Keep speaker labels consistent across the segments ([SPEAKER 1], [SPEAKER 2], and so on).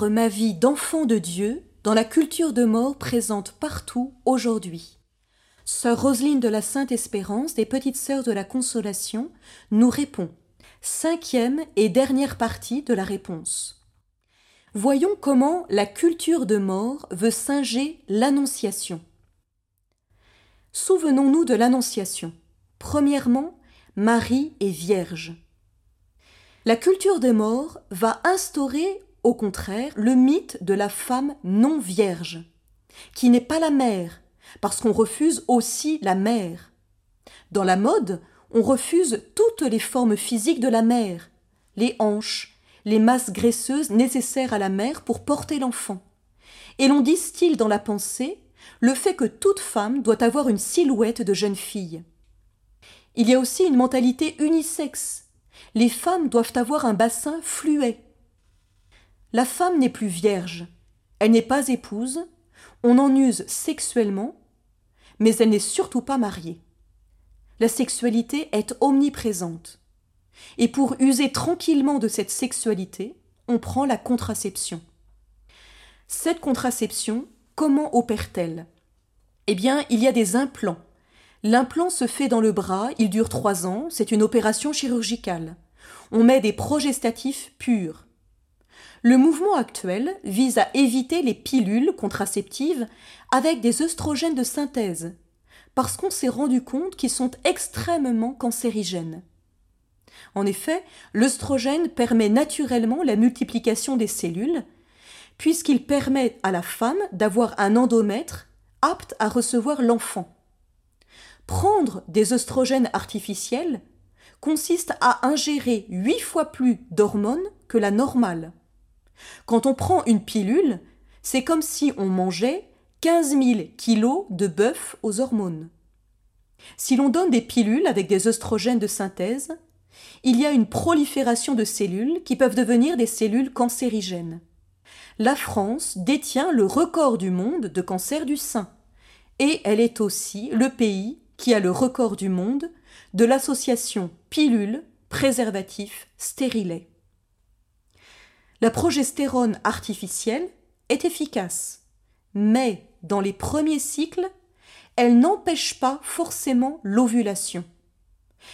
[SPEAKER 1] Ma vie d'enfant de Dieu dans la culture de mort présente partout aujourd'hui Sœur Roseline de la Sainte Espérance des Petites Sœurs de la Consolation nous répond. Cinquième et dernière partie de la réponse. Voyons comment la culture de mort veut singer l'Annonciation. Souvenons-nous de l'Annonciation. Premièrement, Marie est vierge. La culture des morts va instaurer, au contraire, le mythe de la femme non vierge, qui n'est pas la mère, parce qu'on refuse aussi la mère. Dans la mode, on refuse toutes les formes physiques de la mère, les hanches, les masses graisseuses nécessaires à la mère pour porter l'enfant. Et l'on distille dans la pensée le fait que toute femme doit avoir une silhouette de jeune fille. Il y a aussi une mentalité unisexe les femmes doivent avoir un bassin fluet. La femme n'est plus vierge, elle n'est pas épouse, on en use sexuellement, mais elle n'est surtout pas mariée. La sexualité est omniprésente. Et pour user tranquillement de cette sexualité, on prend la contraception. Cette contraception, comment opère-t-elle? Eh bien, il y a des implants L'implant se fait dans le bras, il dure trois ans, c'est une opération chirurgicale. On met des progestatifs purs. Le mouvement actuel vise à éviter les pilules contraceptives avec des œstrogènes de synthèse, parce qu'on s'est rendu compte qu'ils sont extrêmement cancérigènes. En effet, l'œstrogène permet naturellement la multiplication des cellules, puisqu'il permet à la femme d'avoir un endomètre apte à recevoir l'enfant. Prendre des oestrogènes artificiels consiste à ingérer huit fois plus d'hormones que la normale. Quand on prend une pilule, c'est comme si on mangeait 15 000 kilos de bœuf aux hormones. Si l'on donne des pilules avec des oestrogènes de synthèse, il y a une prolifération de cellules qui peuvent devenir des cellules cancérigènes. La France détient le record du monde de cancer du sein, et elle est aussi le pays qui a le record du monde de l'association pilule préservatif stérilet. La progestérone artificielle est efficace, mais dans les premiers cycles, elle n'empêche pas forcément l'ovulation.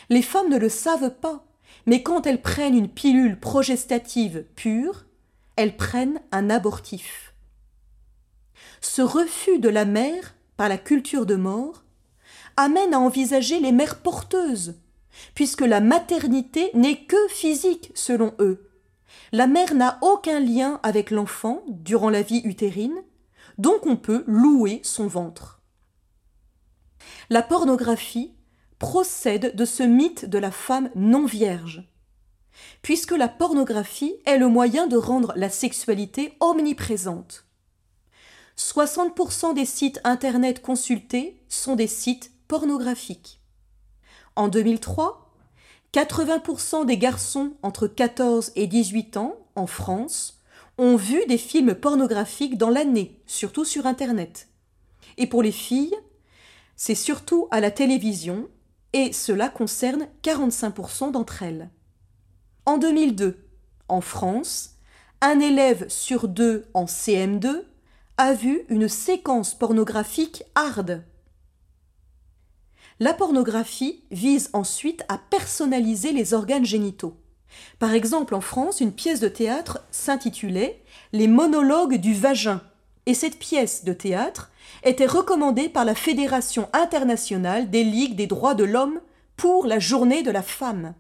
[SPEAKER 1] Les femmes ne le savent pas, mais quand elles prennent une pilule progestative pure, elles prennent un abortif. Ce refus de la mère par la culture de mort amène à envisager les mères porteuses, puisque la maternité n'est que physique selon eux. La mère n'a aucun lien avec l'enfant durant la vie utérine, donc on peut louer son ventre. La pornographie procède de ce mythe de la femme non vierge, puisque la pornographie est le moyen de rendre la sexualité omniprésente. 60% des sites Internet consultés sont des sites pornographique. En 2003, 80% des garçons entre 14 et 18 ans en France ont vu des films pornographiques dans l'année, surtout sur Internet. Et pour les filles, c'est surtout à la télévision, et cela concerne 45% d'entre elles. En 2002, en France, un élève sur deux en CM2 a vu une séquence pornographique hard la pornographie vise ensuite à personnaliser les organes génitaux. Par exemple, en France, une pièce de théâtre s'intitulait Les monologues du vagin, et cette pièce de théâtre était recommandée par la Fédération internationale des ligues des droits de l'homme pour la journée de la femme.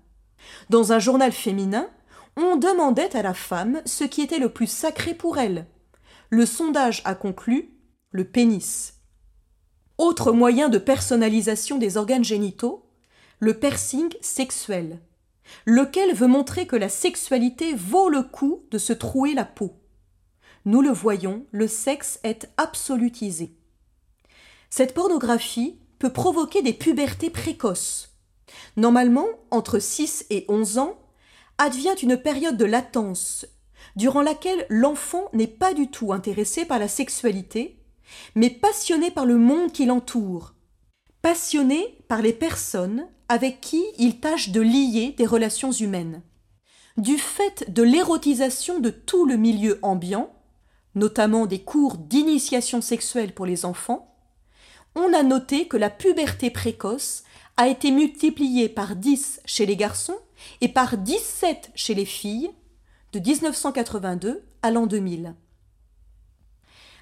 [SPEAKER 1] Dans un journal féminin, on demandait à la femme ce qui était le plus sacré pour elle. Le sondage a conclu le pénis. Autre moyen de personnalisation des organes génitaux, le piercing sexuel, lequel veut montrer que la sexualité vaut le coup de se trouer la peau. Nous le voyons, le sexe est absolutisé. Cette pornographie peut provoquer des pubertés précoces. Normalement, entre 6 et 11 ans, advient une période de latence, durant laquelle l'enfant n'est pas du tout intéressé par la sexualité mais passionné par le monde qui l'entoure, passionné par les personnes avec qui il tâche de lier des relations humaines. du fait de l'érotisation de tout le milieu ambiant, notamment des cours d'initiation sexuelle pour les enfants, on a noté que la puberté précoce a été multipliée par 10 chez les garçons et par 17 chez les filles de 1982 à l'an 2000.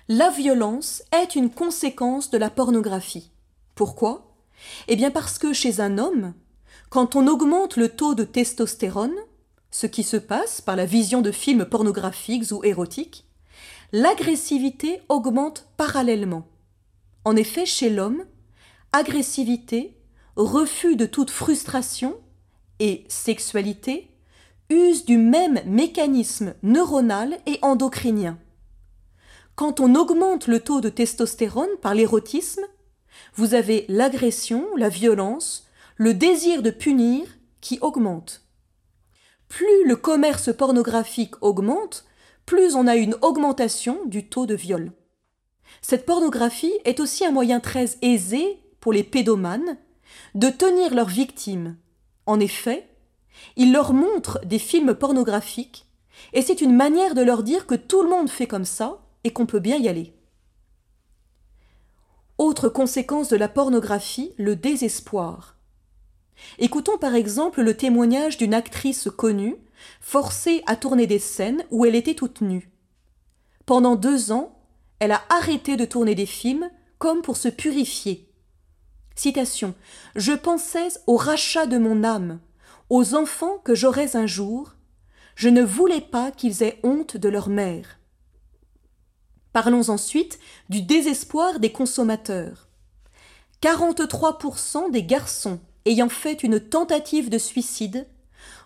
[SPEAKER 1] La violence est une conséquence de la pornographie. Pourquoi? Eh bien parce que chez un homme, quand on augmente le taux de testostérone, ce qui se passe par la vision de films pornographiques ou érotiques, l'agressivité augmente parallèlement. En effet, chez l'homme, agressivité, refus de toute frustration et sexualité usent du même mécanisme neuronal et endocrinien. Quand on augmente le taux de testostérone par l'érotisme, vous avez l'agression, la violence, le désir de punir qui augmente. Plus le commerce pornographique augmente, plus on a une augmentation du taux de viol. Cette pornographie est aussi un moyen très aisé pour les pédomanes de tenir leurs victimes. En effet, ils leur montrent des films pornographiques et c'est une manière de leur dire que tout le monde fait comme ça et qu'on peut bien y aller. Autre conséquence de la pornographie, le désespoir. Écoutons par exemple le témoignage d'une actrice connue, forcée à tourner des scènes où elle était toute nue. Pendant deux ans, elle a arrêté de tourner des films comme pour se purifier. Citation. Je pensais au rachat de mon âme, aux enfants que j'aurais un jour. Je ne voulais pas qu'ils aient honte de leur mère. Parlons ensuite du désespoir des consommateurs. 43% des garçons ayant fait une tentative de suicide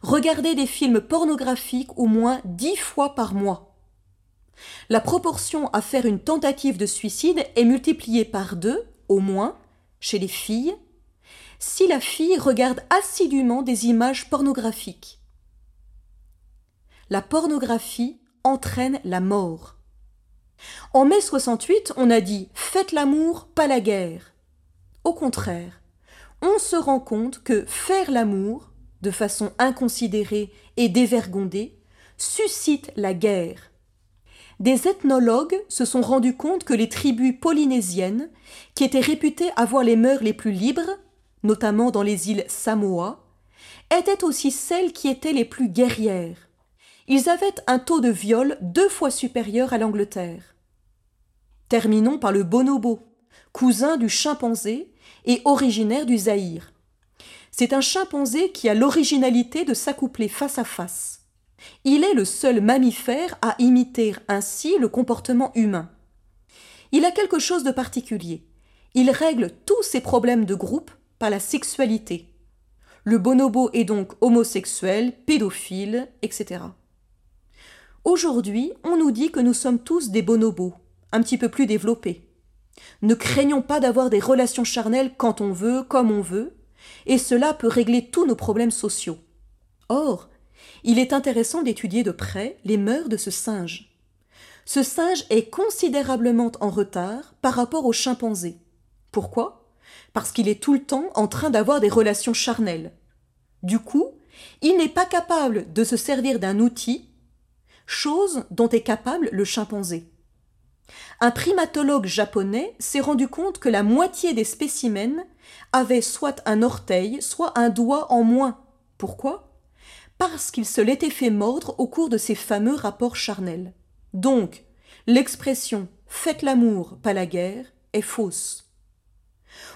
[SPEAKER 1] regardaient des films pornographiques au moins dix fois par mois. La proportion à faire une tentative de suicide est multipliée par deux, au moins, chez les filles, si la fille regarde assidûment des images pornographiques. La pornographie entraîne la mort. En mai 68, on a dit Faites l'amour, pas la guerre. Au contraire, on se rend compte que faire l'amour, de façon inconsidérée et dévergondée, suscite la guerre. Des ethnologues se sont rendus compte que les tribus polynésiennes, qui étaient réputées avoir les mœurs les plus libres, notamment dans les îles Samoa, étaient aussi celles qui étaient les plus guerrières. Ils avaient un taux de viol deux fois supérieur à l'Angleterre. Terminons par le bonobo, cousin du chimpanzé et originaire du Zaïre. C'est un chimpanzé qui a l'originalité de s'accoupler face à face. Il est le seul mammifère à imiter ainsi le comportement humain. Il a quelque chose de particulier. Il règle tous ses problèmes de groupe par la sexualité. Le bonobo est donc homosexuel, pédophile, etc. Aujourd'hui, on nous dit que nous sommes tous des bonobos, un petit peu plus développé. Ne craignons pas d'avoir des relations charnelles quand on veut, comme on veut, et cela peut régler tous nos problèmes sociaux. Or, il est intéressant d'étudier de près les mœurs de ce singe. Ce singe est considérablement en retard par rapport au chimpanzé. Pourquoi? Parce qu'il est tout le temps en train d'avoir des relations charnelles. Du coup, il n'est pas capable de se servir d'un outil, chose dont est capable le chimpanzé. Un primatologue japonais s'est rendu compte que la moitié des spécimens avaient soit un orteil, soit un doigt en moins. Pourquoi? Parce qu'il se l'était fait mordre au cours de ces fameux rapports charnels. Donc, l'expression faites l'amour, pas la guerre est fausse.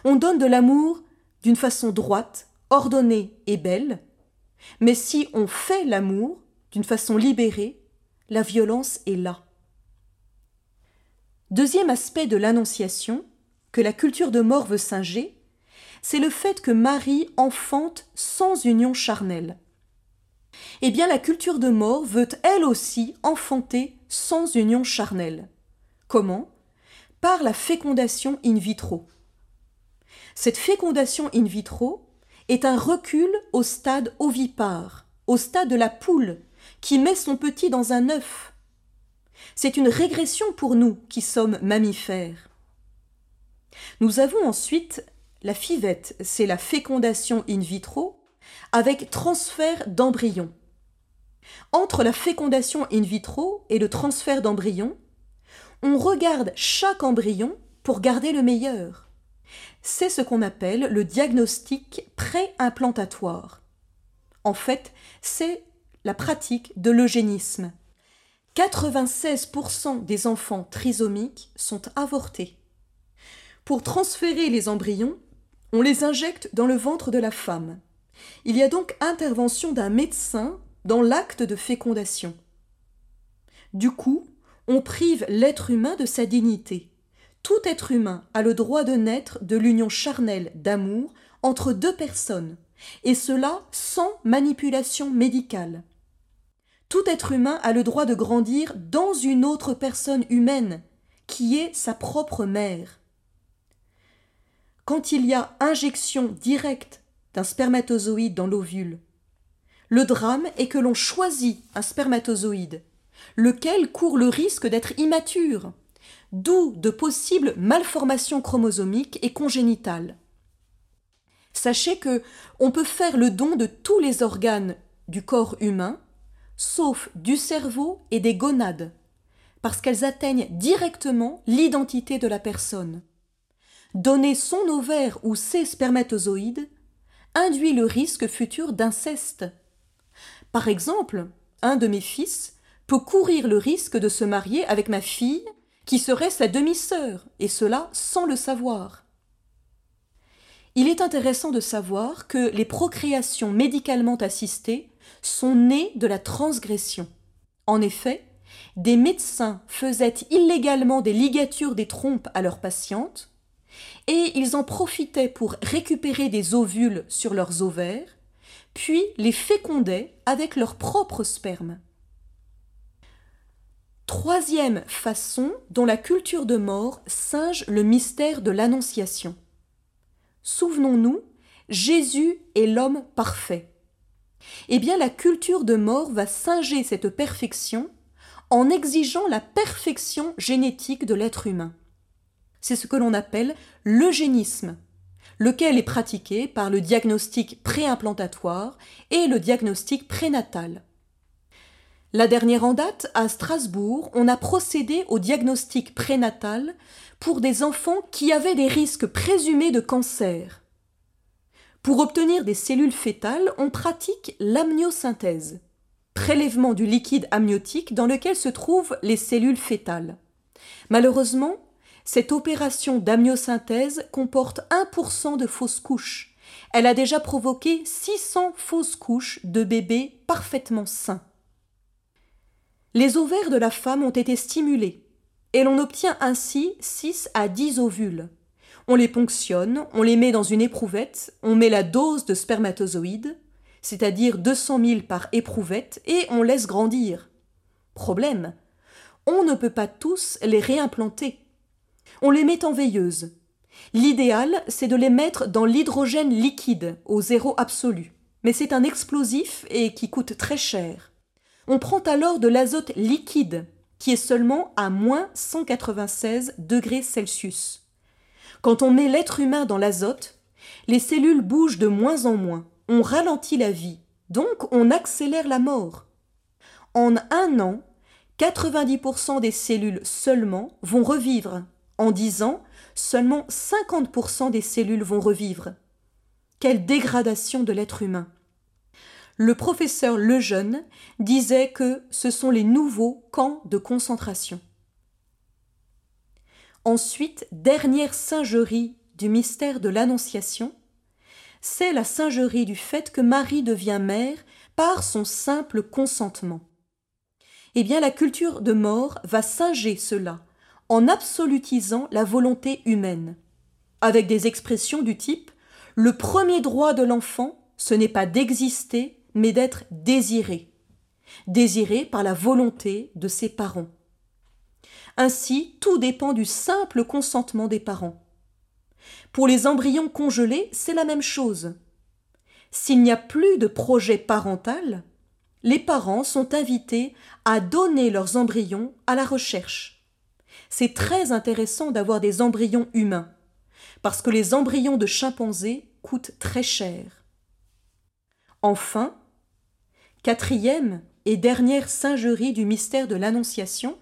[SPEAKER 1] On donne de l'amour d'une façon droite, ordonnée et belle, mais si on fait l'amour d'une façon libérée, la violence est là. Deuxième aspect de l'Annonciation, que la culture de mort veut singer, c'est le fait que Marie enfante sans union charnelle. Eh bien, la culture de mort veut elle aussi enfanter sans union charnelle. Comment? Par la fécondation in vitro. Cette fécondation in vitro est un recul au stade ovipare, au stade de la poule, qui met son petit dans un œuf c'est une régression pour nous qui sommes mammifères. Nous avons ensuite la fivette, c'est la fécondation in vitro avec transfert d'embryon. Entre la fécondation in vitro et le transfert d'embryons, on regarde chaque embryon pour garder le meilleur. C'est ce qu'on appelle le diagnostic pré-implantatoire. En fait, c'est la pratique de l'eugénisme. 96% des enfants trisomiques sont avortés. Pour transférer les embryons, on les injecte dans le ventre de la femme. Il y a donc intervention d'un médecin dans l'acte de fécondation. Du coup, on prive l'être humain de sa dignité. Tout être humain a le droit de naître de l'union charnelle d'amour entre deux personnes, et cela sans manipulation médicale. Tout être humain a le droit de grandir dans une autre personne humaine, qui est sa propre mère. Quand il y a injection directe d'un spermatozoïde dans l'ovule, le drame est que l'on choisit un spermatozoïde, lequel court le risque d'être immature, d'où de possibles malformations chromosomiques et congénitales. Sachez que on peut faire le don de tous les organes du corps humain, sauf du cerveau et des gonades, parce qu'elles atteignent directement l'identité de la personne. Donner son ovaire ou ses spermatozoïdes induit le risque futur d'inceste. Par exemple, un de mes fils peut courir le risque de se marier avec ma fille, qui serait sa demi-sœur, et cela sans le savoir. Il est intéressant de savoir que les procréations médicalement assistées sont nées de la transgression. En effet, des médecins faisaient illégalement des ligatures des trompes à leurs patientes, et ils en profitaient pour récupérer des ovules sur leurs ovaires, puis les fécondaient avec leur propre sperme. Troisième façon dont la culture de mort singe le mystère de l'Annonciation. Souvenons-nous, Jésus est l'homme parfait. Eh bien, la culture de mort va singer cette perfection en exigeant la perfection génétique de l'être humain. C'est ce que l'on appelle l'eugénisme, lequel est pratiqué par le diagnostic préimplantatoire et le diagnostic prénatal. La dernière en date, à Strasbourg, on a procédé au diagnostic prénatal pour des enfants qui avaient des risques présumés de cancer. Pour obtenir des cellules fétales, on pratique l'amniosynthèse, prélèvement du liquide amniotique dans lequel se trouvent les cellules fétales. Malheureusement, cette opération d'amniosynthèse comporte 1% de fausses couches. Elle a déjà provoqué 600 fausses couches de bébés parfaitement sains les ovaires de la femme ont été stimulés, et l'on obtient ainsi 6 à 10 ovules. On les ponctionne, on les met dans une éprouvette, on met la dose de spermatozoïdes, c'est-à-dire 200 000 par éprouvette, et on laisse grandir. Problème. On ne peut pas tous les réimplanter. On les met en veilleuse. L'idéal, c'est de les mettre dans l'hydrogène liquide, au zéro absolu. Mais c'est un explosif et qui coûte très cher. On prend alors de l'azote liquide, qui est seulement à moins 196 degrés Celsius. Quand on met l'être humain dans l'azote, les cellules bougent de moins en moins, on ralentit la vie, donc on accélère la mort. En un an, 90% des cellules seulement vont revivre. En dix ans, seulement 50% des cellules vont revivre. Quelle dégradation de l'être humain le professeur Lejeune disait que ce sont les nouveaux camps de concentration. Ensuite, dernière singerie du mystère de l'Annonciation, c'est la singerie du fait que Marie devient mère par son simple consentement. Eh bien, la culture de mort va singer cela en absolutisant la volonté humaine, avec des expressions du type Le premier droit de l'enfant, ce n'est pas d'exister, mais d'être désiré, désiré par la volonté de ses parents. Ainsi, tout dépend du simple consentement des parents. Pour les embryons congelés, c'est la même chose. S'il n'y a plus de projet parental, les parents sont invités à donner leurs embryons à la recherche. C'est très intéressant d'avoir des embryons humains, parce que les embryons de chimpanzés coûtent très cher. Enfin, Quatrième et dernière singerie du mystère de l'Annonciation,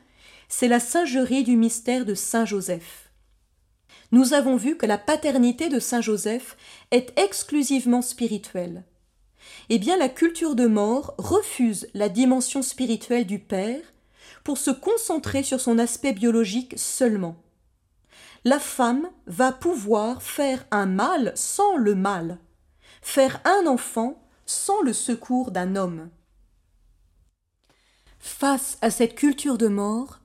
[SPEAKER 1] c'est la singerie du mystère de Saint Joseph. Nous avons vu que la paternité de Saint Joseph est exclusivement spirituelle. Eh bien, la culture de mort refuse la dimension spirituelle du Père pour se concentrer sur son aspect biologique seulement. La femme va pouvoir faire un mâle sans le mâle, faire un enfant sans le secours d'un homme. Face à cette culture de mort,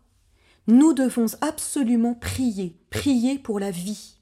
[SPEAKER 1] nous devons absolument prier, prier pour la vie.